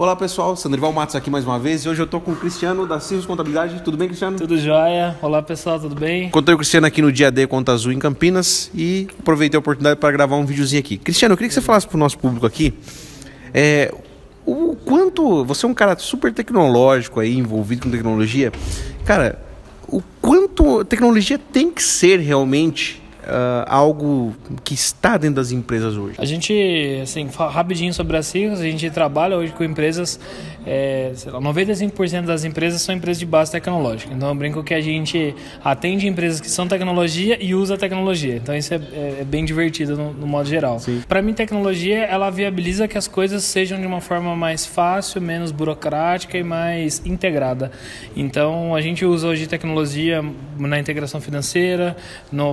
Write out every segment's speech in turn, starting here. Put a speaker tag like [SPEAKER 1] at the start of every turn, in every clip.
[SPEAKER 1] Olá pessoal, Sandrival Matos aqui mais uma vez e hoje eu tô com o Cristiano da Cirrus Contabilidade. Tudo bem, Cristiano?
[SPEAKER 2] Tudo jóia. Olá pessoal, tudo bem?
[SPEAKER 1] Encontrei o Cristiano aqui no dia D Conta Azul em Campinas e aproveitei a oportunidade para gravar um videozinho aqui. Cristiano, eu queria que você falasse pro nosso público aqui é, o quanto. Você é um cara super tecnológico aí, envolvido com tecnologia. Cara, o quanto tecnologia tem que ser realmente uh, algo que está dentro das empresas hoje?
[SPEAKER 2] A gente, assim, rapidinho sobre as siglas, a gente trabalha hoje com empresas, é, sei lá, 95% das empresas são empresas de base tecnológica. Então eu brinco que a gente atende empresas que são tecnologia e usa tecnologia. Então isso é, é, é bem divertido no, no modo geral. Para mim, tecnologia ela viabiliza que as coisas sejam de uma forma mais fácil, menos burocrática e mais integrada. Então a gente usa hoje tecnologia na integração financeira,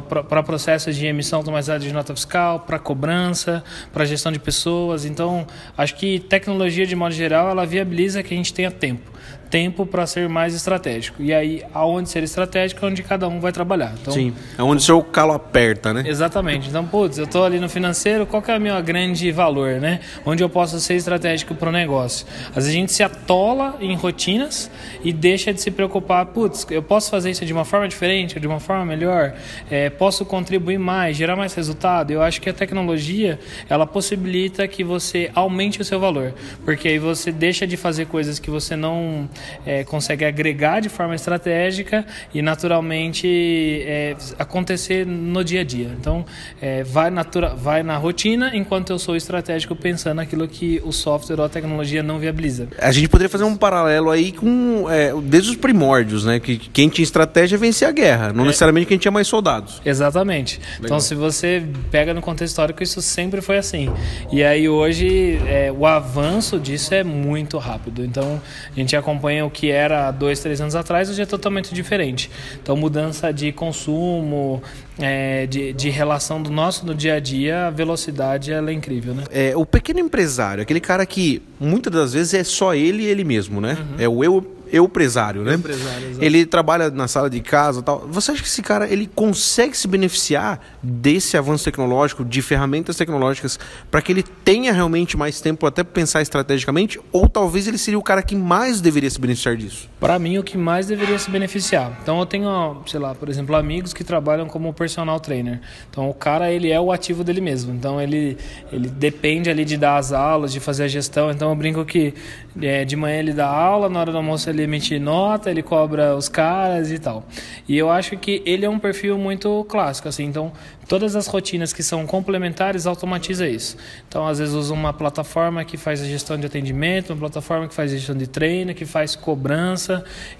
[SPEAKER 2] para processos de emissão automatizada de nota fiscal, para cobrança, para gestão de pessoas. Então, acho que tecnologia, de modo geral, ela viabiliza que a gente tenha tempo tempo para ser mais estratégico. E aí, aonde ser estratégico é onde cada um vai trabalhar.
[SPEAKER 1] Então, Sim, é onde o seu calo aperta, né?
[SPEAKER 2] Exatamente. Então, putz, eu estou ali no financeiro, qual que é o meu grande valor, né? Onde eu posso ser estratégico para o negócio. Às vezes a gente se atola em rotinas e deixa de se preocupar, putz, eu posso fazer isso de uma forma diferente, de uma forma melhor, é, posso contribuir mais, gerar mais resultado. Eu acho que a tecnologia, ela possibilita que você aumente o seu valor, porque aí você deixa de fazer coisas que você não é, consegue agregar de forma estratégica e naturalmente é, acontecer no dia a dia. Então, é, vai, natura, vai na rotina enquanto eu sou estratégico pensando naquilo que o software ou a tecnologia não viabiliza.
[SPEAKER 1] A gente poderia fazer um paralelo aí com é, desde os primórdios, né? Que quem tinha estratégia vencia a guerra, não é. necessariamente quem tinha mais soldados.
[SPEAKER 2] Exatamente. Legal. Então, se você pega no contexto histórico, isso sempre foi assim. E aí hoje é, o avanço disso é muito rápido. Então, a gente acompanha acompanha o que era dois, três anos atrás, hoje é totalmente diferente. Então, mudança de consumo, é, de, de relação do nosso no dia a dia, a velocidade ela é incrível, né?
[SPEAKER 1] É, o pequeno empresário, aquele cara que muitas das vezes é só ele e ele mesmo, né? Uhum. É o eu eu empresário, né? Empresário, ele trabalha na sala de casa tal. Você acha que esse cara ele consegue se beneficiar desse avanço tecnológico, de ferramentas tecnológicas, para que ele tenha realmente mais tempo até pensar estrategicamente? Ou talvez ele seria o cara que mais deveria se beneficiar disso?
[SPEAKER 2] Para mim, o que mais deveria se beneficiar. Então, eu tenho, sei lá, por exemplo, amigos que trabalham como personal trainer. Então, o cara ele é o ativo dele mesmo. Então, ele ele depende ali de dar as aulas, de fazer a gestão. Então, eu brinco que é, de manhã ele dá aula, na hora do almoço ele emite nota, ele cobra os caras e tal. E eu acho que ele é um perfil muito clássico, assim, então todas as rotinas que são complementares automatiza isso. Então, às vezes usa uma plataforma que faz a gestão de atendimento, uma plataforma que faz a gestão de treino, que faz cobrança,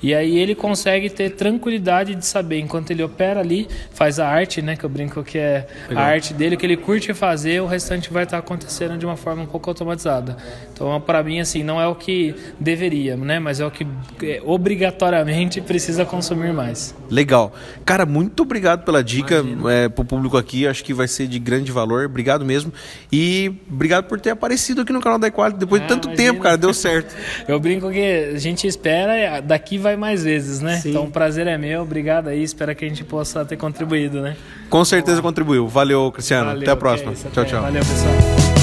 [SPEAKER 2] e aí ele consegue ter tranquilidade de saber enquanto ele opera ali, faz a arte, né, que eu brinco que é Legal. a arte dele que ele curte fazer, o restante vai estar acontecendo de uma forma um pouco automatizada. Então, para mim assim, não é o que deveria, né, mas é o que é, obrigatoriamente precisa consumir mais.
[SPEAKER 1] Legal. Cara, muito obrigado pela dica é, para o público aqui. Acho que vai ser de grande valor. Obrigado mesmo. E obrigado por ter aparecido aqui no canal da Equality depois ah, de tanto imagina. tempo, cara. Deu certo.
[SPEAKER 2] Eu brinco que a gente espera, daqui vai mais vezes, né? Sim. Então o prazer é meu. Obrigado aí. Espero que a gente possa ter contribuído, né?
[SPEAKER 1] Com certeza contribuiu. Valeu, Cristiano. Valeu, Até a próxima. É isso, tchau, tchau.
[SPEAKER 2] Valeu, pessoal.